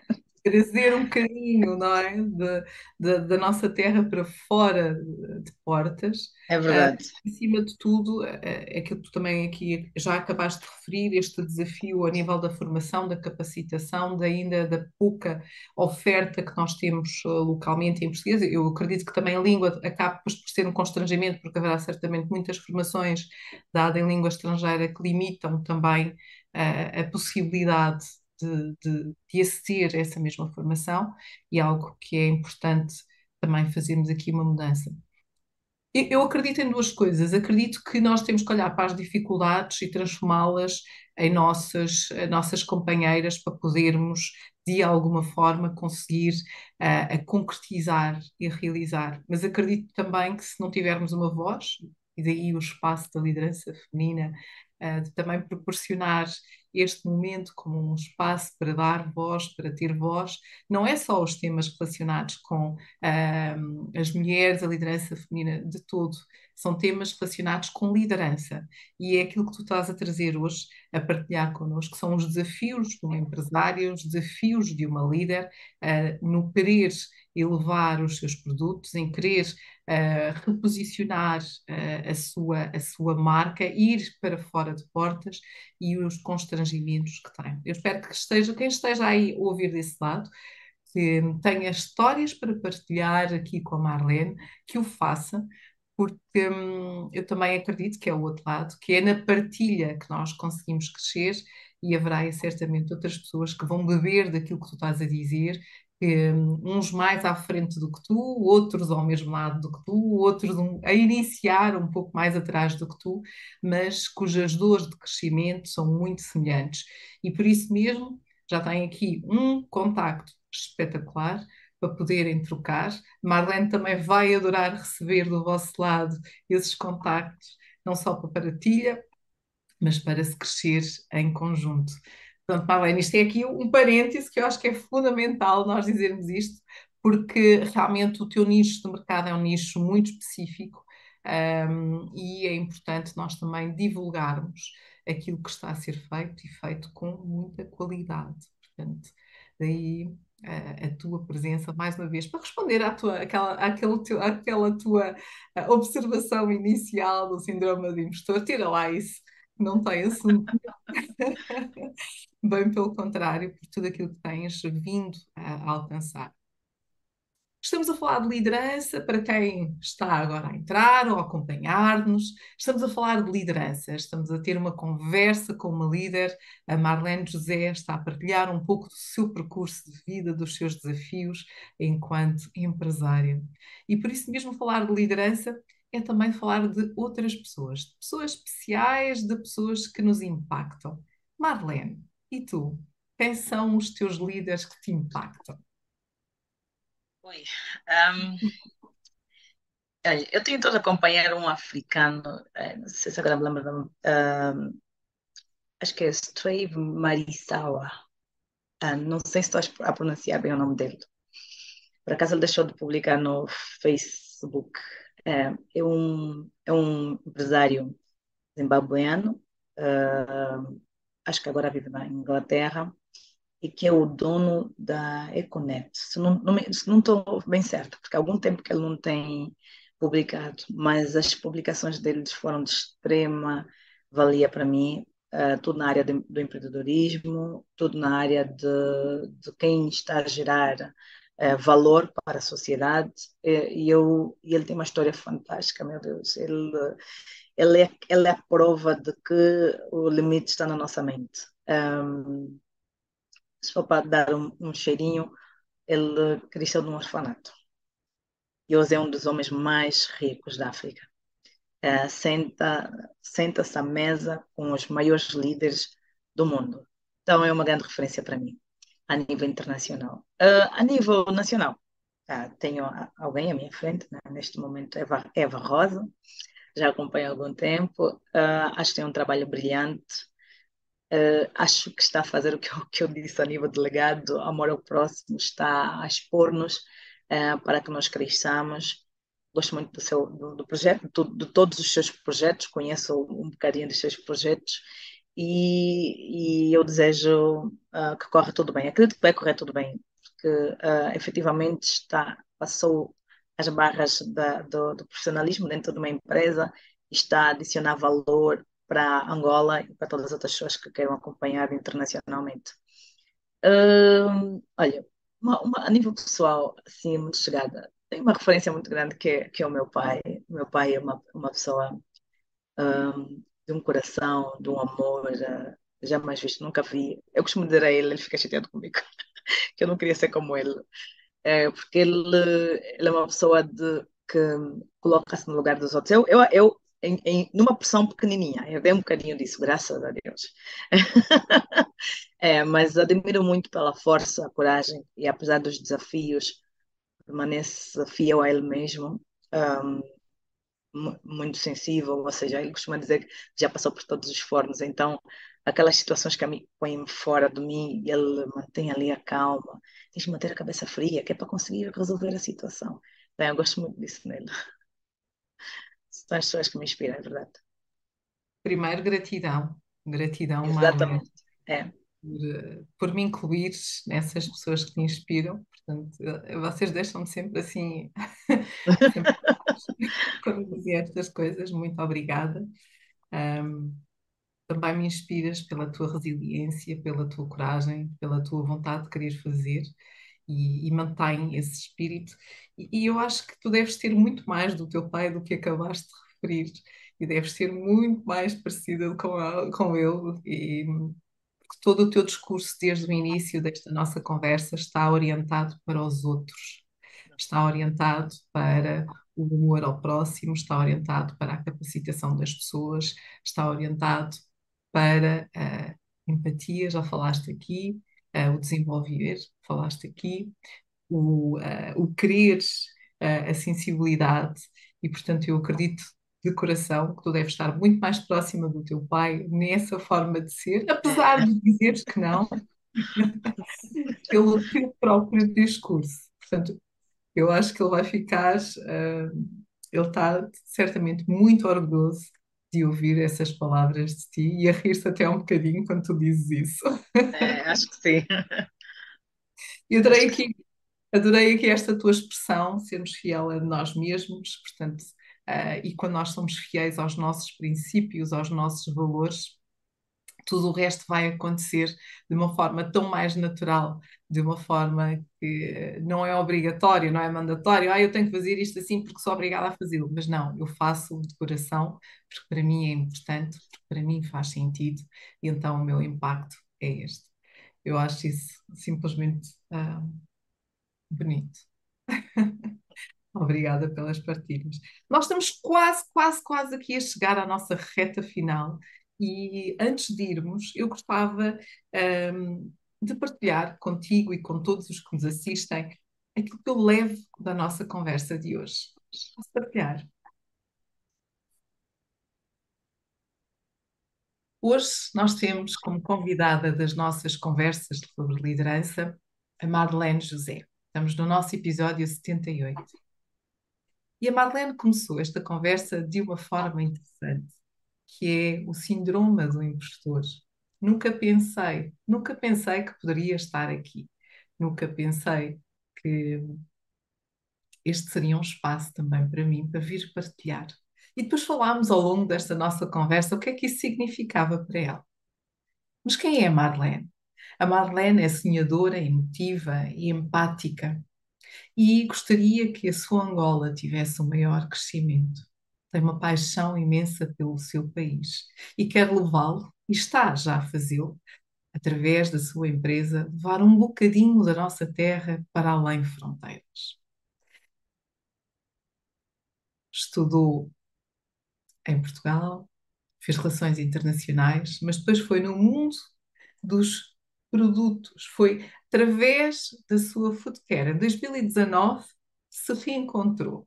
trazer um bocadinho, não é? De, de, da nossa terra para fora de portas. É verdade. Uh, em cima de tudo, é aquilo que tu também aqui já acabaste de referir, este desafio a nível da formação, da capacitação, da ainda da pouca oferta que nós temos uh, localmente em português. Eu acredito que também a língua acaba por ser um constrangimento, porque haverá certamente muitas formações dadas em língua estrangeira que limitam também uh, a possibilidade de, de, de aceder a essa mesma formação e algo que é importante também fazermos aqui uma mudança. Eu acredito em duas coisas. Acredito que nós temos que olhar para as dificuldades e transformá-las em nossas, nossas companheiras para podermos, de alguma forma, conseguir uh, a concretizar e realizar. Mas acredito também que se não tivermos uma voz, e daí o espaço da liderança feminina, uh, de também proporcionar este momento como um espaço para dar voz, para ter voz, não é só os temas relacionados com uh, as mulheres, a liderança feminina de todo, são temas relacionados com liderança. E é aquilo que tu estás a trazer hoje, a partilhar connosco, são os desafios de uma empresária, os desafios de uma líder uh, no querer elevar os seus produtos, em querer uh, reposicionar uh, a, sua, a sua marca, ir para fora de portas e os constrangimentos que tem. Eu espero que esteja, quem esteja aí a ouvir desse lado, que tenha histórias para partilhar aqui com a Marlene, que o faça, porque hum, eu também acredito que é o outro lado, que é na partilha que nós conseguimos crescer e haverá certamente outras pessoas que vão beber daquilo que tu estás a dizer uns mais à frente do que tu, outros ao mesmo lado do que tu, outros a iniciar um pouco mais atrás do que tu, mas cujas dores de crescimento são muito semelhantes. E por isso mesmo já tem aqui um contacto espetacular para poderem trocar. Marlene também vai adorar receber do vosso lado esses contactos, não só para partilha, mas para se crescer em conjunto. Pronto, Marlene, isto é aqui um parêntese que eu acho que é fundamental nós dizermos isto, porque realmente o teu nicho de mercado é um nicho muito específico um, e é importante nós também divulgarmos aquilo que está a ser feito e feito com muita qualidade. Portanto, daí a, a tua presença, mais uma vez, para responder à tua, àquela, àquele teu, àquela tua observação inicial do síndrome do impostor, tira lá isso, não tem assunto. Bem pelo contrário, por tudo aquilo que tens vindo a, alcançar. Estamos a falar de liderança para quem está agora a entrar ou a acompanhar-nos. Estamos a falar de liderança, estamos a ter uma conversa com uma líder. A Marlene José está a partilhar um pouco do seu percurso de vida, dos seus desafios enquanto empresária. E por isso mesmo falar de liderança é também falar de outras pessoas, de pessoas especiais, de pessoas que nos impactam. Marlene, e tu? Quem são os teus líderes que te impactam? Oi. Um, eu tenho todo a acompanhar um africano, eh, não sei se agora me lembro, um, acho que é Strave Marisawa. Uh, não sei se estou a pronunciar bem o nome dele. Por acaso ele deixou de publicar no Facebook. É, é um, é um empresário zimbabueano, uh, acho que agora vive na Inglaterra, e que é o dono da Econet. Se não estou bem certa, porque há algum tempo que ele não tem publicado, mas as publicações dele foram de extrema valia para mim. uh, tudo na área de, do empreendedorismo, tudo na área de, de quem está a gerar uh, valor para a sociedade. E, eu, e ele tem uma história fantástica, meu Deus. Ele, ele, é, ele é a prova de que o limite está na nossa mente. Um, for para dar um, um cheirinho, ele cresceu num orfanato. E hoje é um dos homens mais ricos da África. Uh, senta, senta-se à mesa com os maiores líderes do mundo. Então é uma grande referência para mim, a nível internacional. Uh, a nível nacional, uh, tenho alguém à minha frente, né? neste momento, Eva, Eva Rosa, já acompanho há algum tempo, acho que tem um trabalho brilhante, Uh, acho que está a fazer o que eu, que eu, disse a nível delegado, amor ao próximo, está a expor-nos uh, para que nós cresçamos. Gosto muito do, seu, do, do projeto, de, de, todos os seus projetos, conheço um bocadinho dos seus projetos e, e eu desejo uh, que corra tudo bem. Acredito que vai correr tudo bem, porque uh, efetivamente está, passou as barras da, do, do profissionalismo dentro de uma empresa, está a adicionar valor para Angola e para todas as outras pessoas que queiram acompanhar internacionalmente. Uh, olha, uma, uma, a nível pessoal, assim, muito chegada, tem uma referência muito grande que é, que é o meu pai. O meu pai é uma, uma pessoa um, de um coração, de um amor, uh, jamais visto, nunca vi. Eu costumo dizer a ele, ele fica chateado comigo, que eu não queria ser como ele. É, porque ele, ele é uma pessoa de, que coloca-se no lugar dos outros. Eu, eu, eu em, em, numa porção pequenininha. Eu dei um bocadinho disso, graças a Deus. é, mas admiro muito pela força, a coragem e apesar dos desafios, permanece fiel a ele mesmo. Um, muito sensível, ou seja, ele costuma dizer que já passou por todos os fornos, então aquelas situações que a mim põem fora de mim, ele mantém ali a calma, tens de manter a cabeça fria, que é para conseguir resolver a situação. Bem, eu gosto muito disso nele são as pessoas que me inspiram, é verdade. Primeiro, gratidão. Gratidão, Exatamente. É. Por, por, me incluir nessas pessoas que me inspiram. Portanto, vocês deixam-me sempre assim, sempre quando dizem estas coisas. Muito obrigada. Um, também me inspiras pela tua resiliência, pela tua coragem, pela tua vontade de querer fazer e, e mantém esse espírito. E, e, eu acho que tu deves ter muito mais do teu pai do que acabaste de referir, e deves ser muito mais parecida com, com ele. E, todo o teu discurso desde o início desta nossa conversa está orientado para os outros, está orientado para o amor ao próximo, está orientado para a capacitação das pessoas, está orientado para a empatia, já falaste aqui, uh, o desenvolver, falaste aqui, o, uh, o querer, uh, a sensibilidade, e portanto eu acredito de coração que tu deves estar muito mais próxima do teu pai nessa forma de ser, apesar de dizeres que não, pelo teu próprio discurso. Portanto, eu acho que ele vai ficar, uh, ele está certamente muito orgulhoso de ouvir essas palavras de ti e a rir-se até um bocadinho quando tu dizes isso. É, acho que sim. Eu adorei aqui, adorei aqui esta tua expressão, sermos fiel a nós mesmos, portanto, uh, e quando nós somos fiéis aos nossos princípios, aos nossos valores, tudo o resto vai acontecer de uma forma tão mais natural, de uma forma que não é obrigatório, não é mandatório, ah, eu tenho que fazer isto assim porque sou obrigada a fazê-lo, mas não, eu faço de coração porque para mim é importante, porque para mim faz sentido e então o meu impacto é este. Eu acho isso simplesmente ah, bonito. Obrigada pelas partilhas. Nós estamos quase, quase, quase aqui a chegar à nossa reta final e antes de irmos, eu gostava um, de partilhar contigo e com todos os que nos assistem aquilo que eu levo da nossa conversa de hoje. Posso partilhar? Hoje nós temos como convidada das nossas conversas sobre liderança a Madeleine José. Estamos no nosso episódio 78. E a Madeleine começou esta conversa de uma forma interessante que é o síndrome do impostor. Nunca pensei, nunca pensei que poderia estar aqui. Nunca pensei que este seria um espaço também para mim, para vir partilhar. E depois falámos ao longo desta nossa conversa o que é que isso significava para ela. Mas quem é a Marlene? A Marlene é sonhadora, emotiva e empática e gostaria que a sua Angola tivesse um maior crescimento. Tem uma paixão imensa pelo seu país e quer levá-lo, e está já a fazê-lo, através da sua empresa, levar um bocadinho da nossa terra para além fronteiras. Estudou em Portugal, fez relações internacionais, mas depois foi no mundo dos produtos, foi através da sua food care. Em 2019 se reencontrou.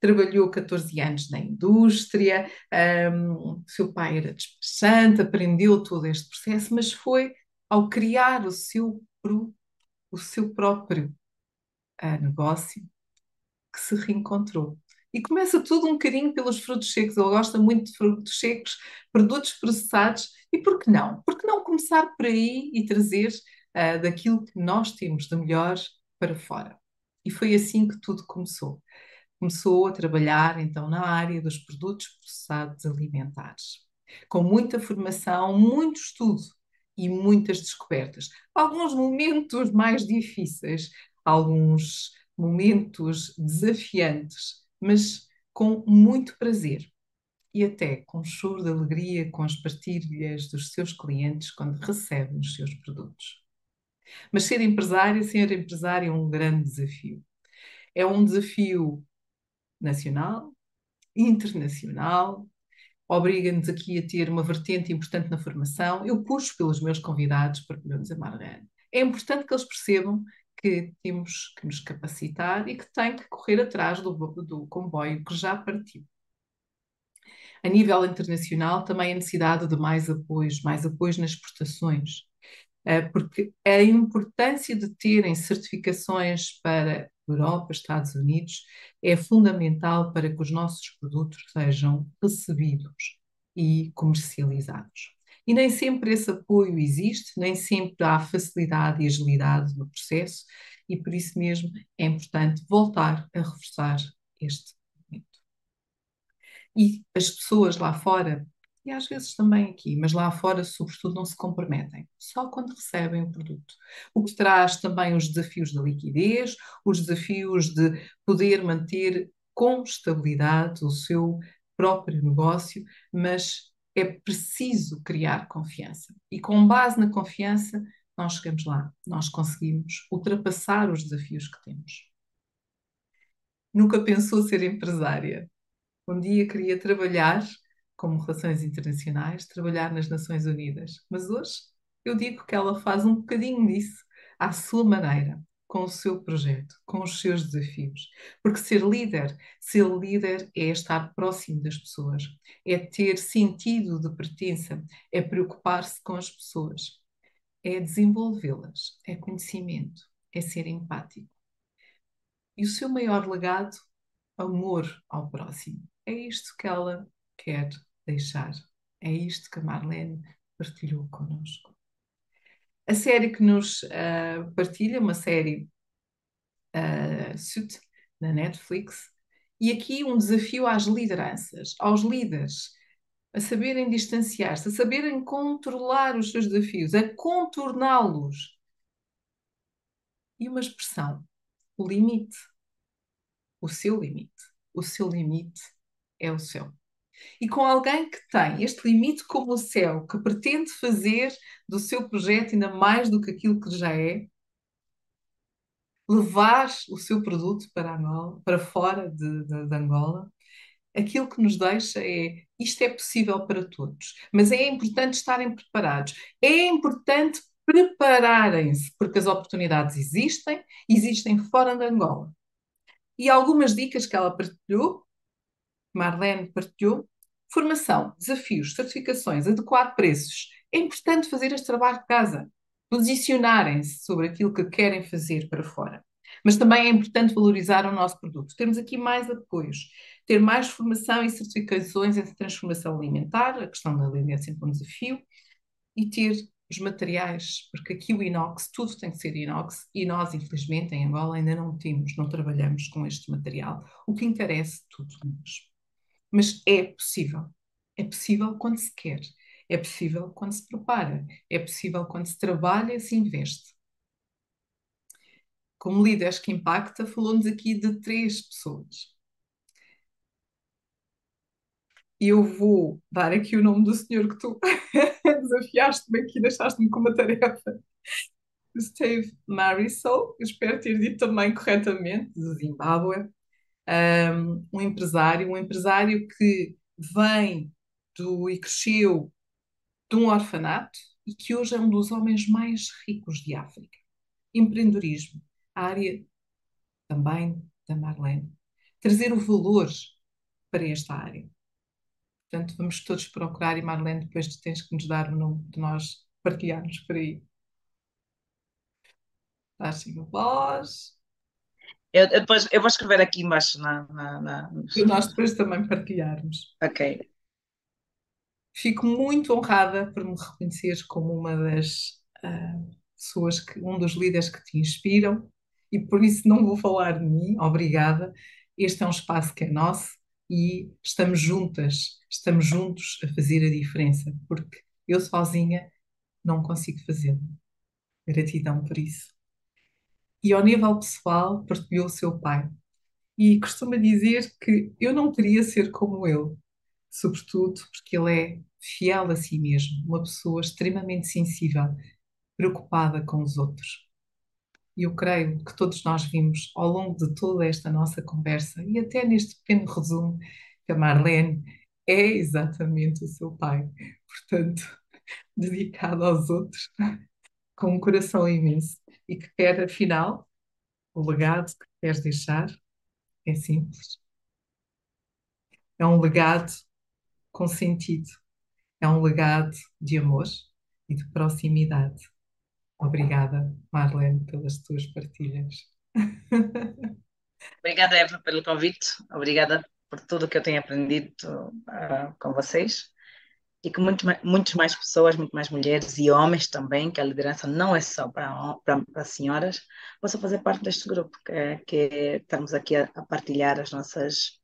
Trabalhou 14 anos na indústria, um, seu pai era despachante, aprendeu todo este processo, mas foi ao criar o seu, o seu próprio uh, negócio que se reencontrou. E começa tudo um bocadinho pelos frutos secos. Ele gosta muito de frutos secos, produtos processados. E por que não? Por que não começar por aí e trazer uh, daquilo que nós temos de melhor para fora? E foi assim que tudo começou. Começou a trabalhar então na área dos produtos processados alimentares, com muita formação, muito estudo e muitas descobertas. Alguns momentos mais difíceis, alguns momentos desafiantes, mas com muito prazer e até com choro de alegria com as partilhas dos seus clientes quando recebem os seus produtos. Mas ser empresário, ser empresário é um grande desafio. É um desafio nacional, internacional, obriga-nos aqui a ter uma vertente importante na formação. Eu puxo pelos meus convidados para podermos amar É importante que eles percebam que temos que nos capacitar e que tem que correr atrás do, do comboio que já partiu. A nível internacional, também a necessidade de mais apoios, mais apoios nas exportações, porque a importância de terem certificações para Europa, Estados Unidos, é fundamental para que os nossos produtos sejam recebidos e comercializados. E nem sempre esse apoio existe, nem sempre há facilidade e agilidade no processo, e por isso mesmo é importante voltar a reforçar este momento. E as pessoas lá fora, e às vezes também aqui, mas lá fora, sobretudo, não se comprometem, só quando recebem o produto. O que traz também os desafios da liquidez, os desafios de poder manter com estabilidade o seu próprio negócio, mas é preciso criar confiança. E com base na confiança, nós chegamos lá, nós conseguimos ultrapassar os desafios que temos. Nunca pensou ser empresária. Um dia queria trabalhar como relações internacionais, trabalhar nas Nações Unidas, mas hoje eu digo que ela faz um bocadinho disso à sua maneira com o seu projeto, com os seus desafios. Porque ser líder, ser líder é estar próximo das pessoas, é ter sentido de pertença, é preocupar-se com as pessoas, é desenvolvê-las, é conhecimento, é ser empático. E o seu maior legado, amor ao próximo. É isto que ela quer deixar. É isto que a Marlene partilhou connosco. A série que nos uh, partilha, uma série uh, Suit, na Netflix, e aqui um desafio às lideranças, aos líderes, a saberem distanciar-se, a saberem controlar os seus desafios, a contorná-los. E uma expressão, o limite, o seu limite. O seu limite é o céu e com alguém que tem este limite como o céu, que pretende fazer do seu projeto ainda mais do que aquilo que já é, levar o seu produto para Angola, para fora de, de, de Angola, aquilo que nos deixa é isto é possível para todos, mas é importante estarem preparados. É importante prepararem-se, porque as oportunidades existem, existem fora de Angola. E algumas dicas que ela partilhou, Marlene partilhou, Formação, desafios, certificações, adequar preços. É importante fazer este trabalho de casa, posicionarem-se sobre aquilo que querem fazer para fora. Mas também é importante valorizar o nosso produto. Temos aqui mais apoios, ter mais formação e certificações em transformação alimentar, a questão da alimentação é sempre um desafio, e ter os materiais, porque aqui o inox, tudo tem que ser inox, e nós, infelizmente, em Angola ainda não temos, não trabalhamos com este material, o que encarece tudo. Mas é possível. É possível quando se quer. É possível quando se prepara, é possível quando se trabalha e se investe. Como Líderes que Impacta, falou-nos aqui de três pessoas. Eu vou dar aqui o nome do senhor que tu desafiaste-me aqui, deixaste-me com uma tarefa. Steve Marisol, espero ter dito também corretamente, de Zimbábue, um empresário, um empresário que vem do, e cresceu de um orfanato e que hoje é um dos homens mais ricos de África. Empreendedorismo, área também da Marlene. Trazer o valor para esta área. Portanto, vamos todos procurar e Marlene, depois tu tens que nos dar o nome de nós partilharmos por aí. Estás sem voz. Eu, eu, depois, eu vou escrever aqui embaixo na, na, na... E nós depois também partilharmos. Ok. Fico muito honrada por me reconheceres como uma das uh, pessoas, que, um dos líderes que te inspiram e por isso não vou falar de mim, obrigada. Este é um espaço que é nosso e estamos juntas, estamos juntos a fazer a diferença, porque eu sozinha não consigo fazê-lo. Gratidão por isso. E ao nível pessoal, partilhou o seu pai. E costuma dizer que eu não queria ser como ele, sobretudo porque ele é fiel a si mesmo, uma pessoa extremamente sensível, preocupada com os outros. E eu creio que todos nós vimos ao longo de toda esta nossa conversa e até neste pequeno resumo que a Marlene é exatamente o seu pai, portanto, dedicado aos outros, com um coração imenso e que quer, afinal, o legado que queres deixar é simples. É um legado com sentido. É um legado de amor e de proximidade. Obrigada, Marlene, pelas tuas partilhas. Obrigada, Eva, pelo convite. Obrigada por tudo que eu tenho aprendido uh, com vocês e que muito, muitas mais pessoas, muito mais mulheres e homens também, que a liderança não é só para, para, para senhoras, possam fazer parte deste grupo, que, é, que é, estamos aqui a, a, partilhar as nossas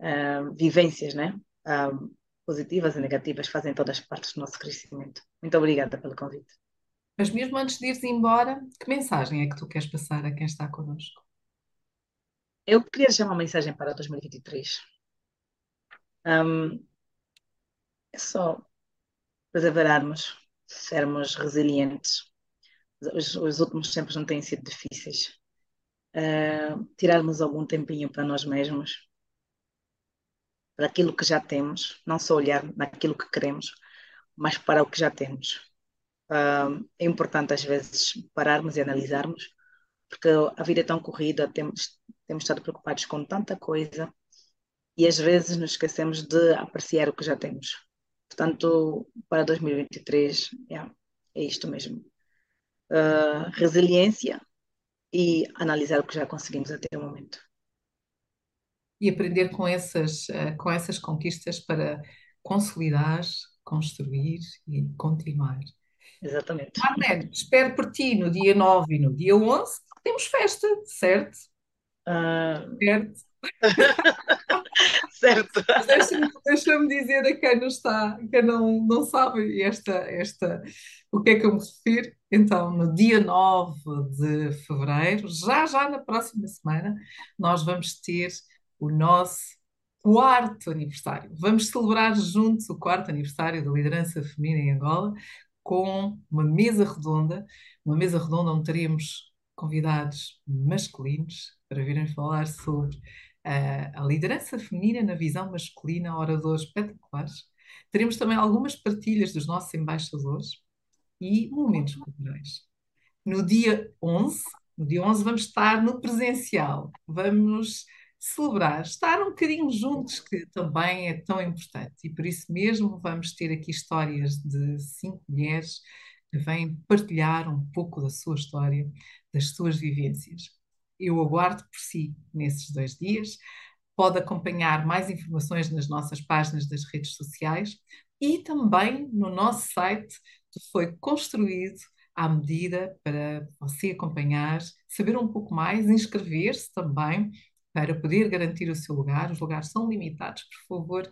uh, vivências, né? Uh, positivas e negativas, fazem todas partes do nosso crescimento. Muito obrigada pelo convite. Mas mesmo antes de ires embora, que mensagem é que tu queres passar a quem está connosco? Eu queria deixar uma mensagem para 2023. Um, é só perseverarmos, sermos resilientes. Os, os, últimos tempos não têm sido difíceis. Uh, tirarmos algum tempinho para nós mesmos, para aquilo que já temos, não só olhar naquilo que queremos, mas para o que já temos Uh, é importante às vezes pararmos e analisarmos, porque a vida é tão corrida, temos, temos estado preocupados com tanta coisa e às vezes nos esquecemos de apreciar o que já temos. Portanto, para 2023, yeah, é isto mesmo. Uh, resiliência e analisar o que já conseguimos até o momento. E aprender com essas, uh, com essas conquistas para consolidar, construir e continuar. Exatamente. Marlene, espero por ti no dia 9 e no dia 11, porque temos festa, certo? Uh... Certo. certo. Deixa-me deixa dizer a quem não está, quem não, não sabe esta, esta, o que é que eu me refiro. Então, no dia 9 de fevereiro, já já na próxima semana, nós vamos ter o nosso quarto aniversário. Vamos celebrar juntos o quarto aniversário da liderança feminina em Angola, com uma mesa redonda, uma mesa redonda onde teremos convidados masculinos para virem falar sobre a liderança feminina na visão masculina, oradores espetaculares. Teremos também algumas partilhas dos nossos embaixadores e momentos culturais. No dia 11, no dia 11 vamos estar no presencial. Vamos celebrar, estar um bocadinho juntos, que também é tão importante. E por isso mesmo vamos ter aqui histórias de cinco mulheres que vêm partilhar um pouco da sua história, das suas vivências. Eu aguardo por si nesses dois dias. Pode acompanhar mais informações nas nossas páginas das redes sociais e também no nosso site que foi construído à medida para você acompanhar, saber um pouco mais, inscrever-se também para poder garantir o seu lugar. Os lugares são limitados, por favor,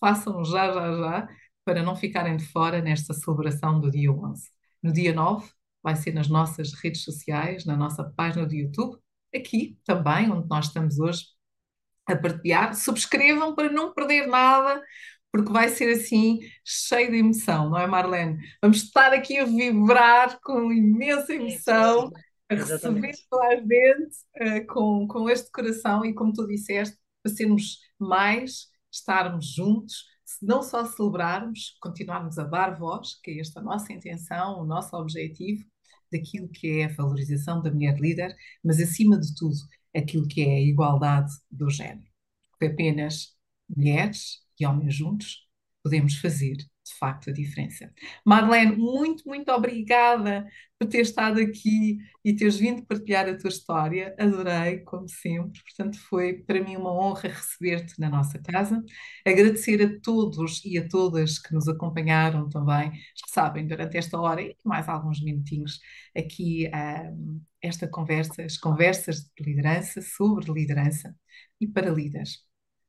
façam já, já, já, para não ficarem de fora nesta celebração do dia 11. No dia 9, vai ser nas nossas redes sociais, na nossa página do YouTube, aqui também, onde nós estamos hoje a partilhar. Subscrevam para não perder nada, porque vai ser assim cheio de emoção, não é, Marlene? Vamos estar aqui a vibrar com imensa emoção, a receber toda a gente uh, com, com este coração e, como tu disseste, para sermos mais, estarmos juntos, não só celebrarmos, continuarmos a dar voz, que é esta a nossa intenção, o nosso objetivo, daquilo que é a valorização da mulher líder, mas acima de tudo, aquilo que é a igualdade do género. Porque apenas mulheres e homens juntos podemos fazer de facto a diferença. Madeleine, muito, muito obrigada por ter estado aqui e teres vindo partilhar a tua história. Adorei, como sempre. Portanto, foi para mim uma honra receber-te na nossa casa. Agradecer a todos e a todas que nos acompanharam também, que sabem, durante esta hora e mais alguns minutinhos aqui um, esta conversa, as conversas de liderança, sobre liderança e para líderes.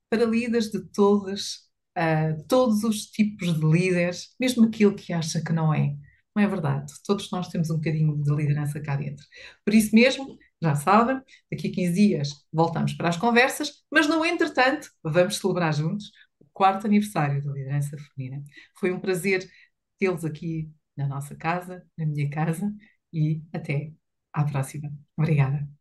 Para líderes de todas uh, todos os tipos de líderes, mesmo aquilo que acha que não é. Não é verdade. Todos nós temos um bocadinho de liderança cá dentro. Por isso mesmo, já sabem, daqui a 15 dias voltamos para as conversas, mas no entretanto, vamos celebrar juntos o quarto aniversário da liderança feminina. Foi um prazer tê-los aqui na nossa casa, na minha casa, e até à próxima. Obrigada.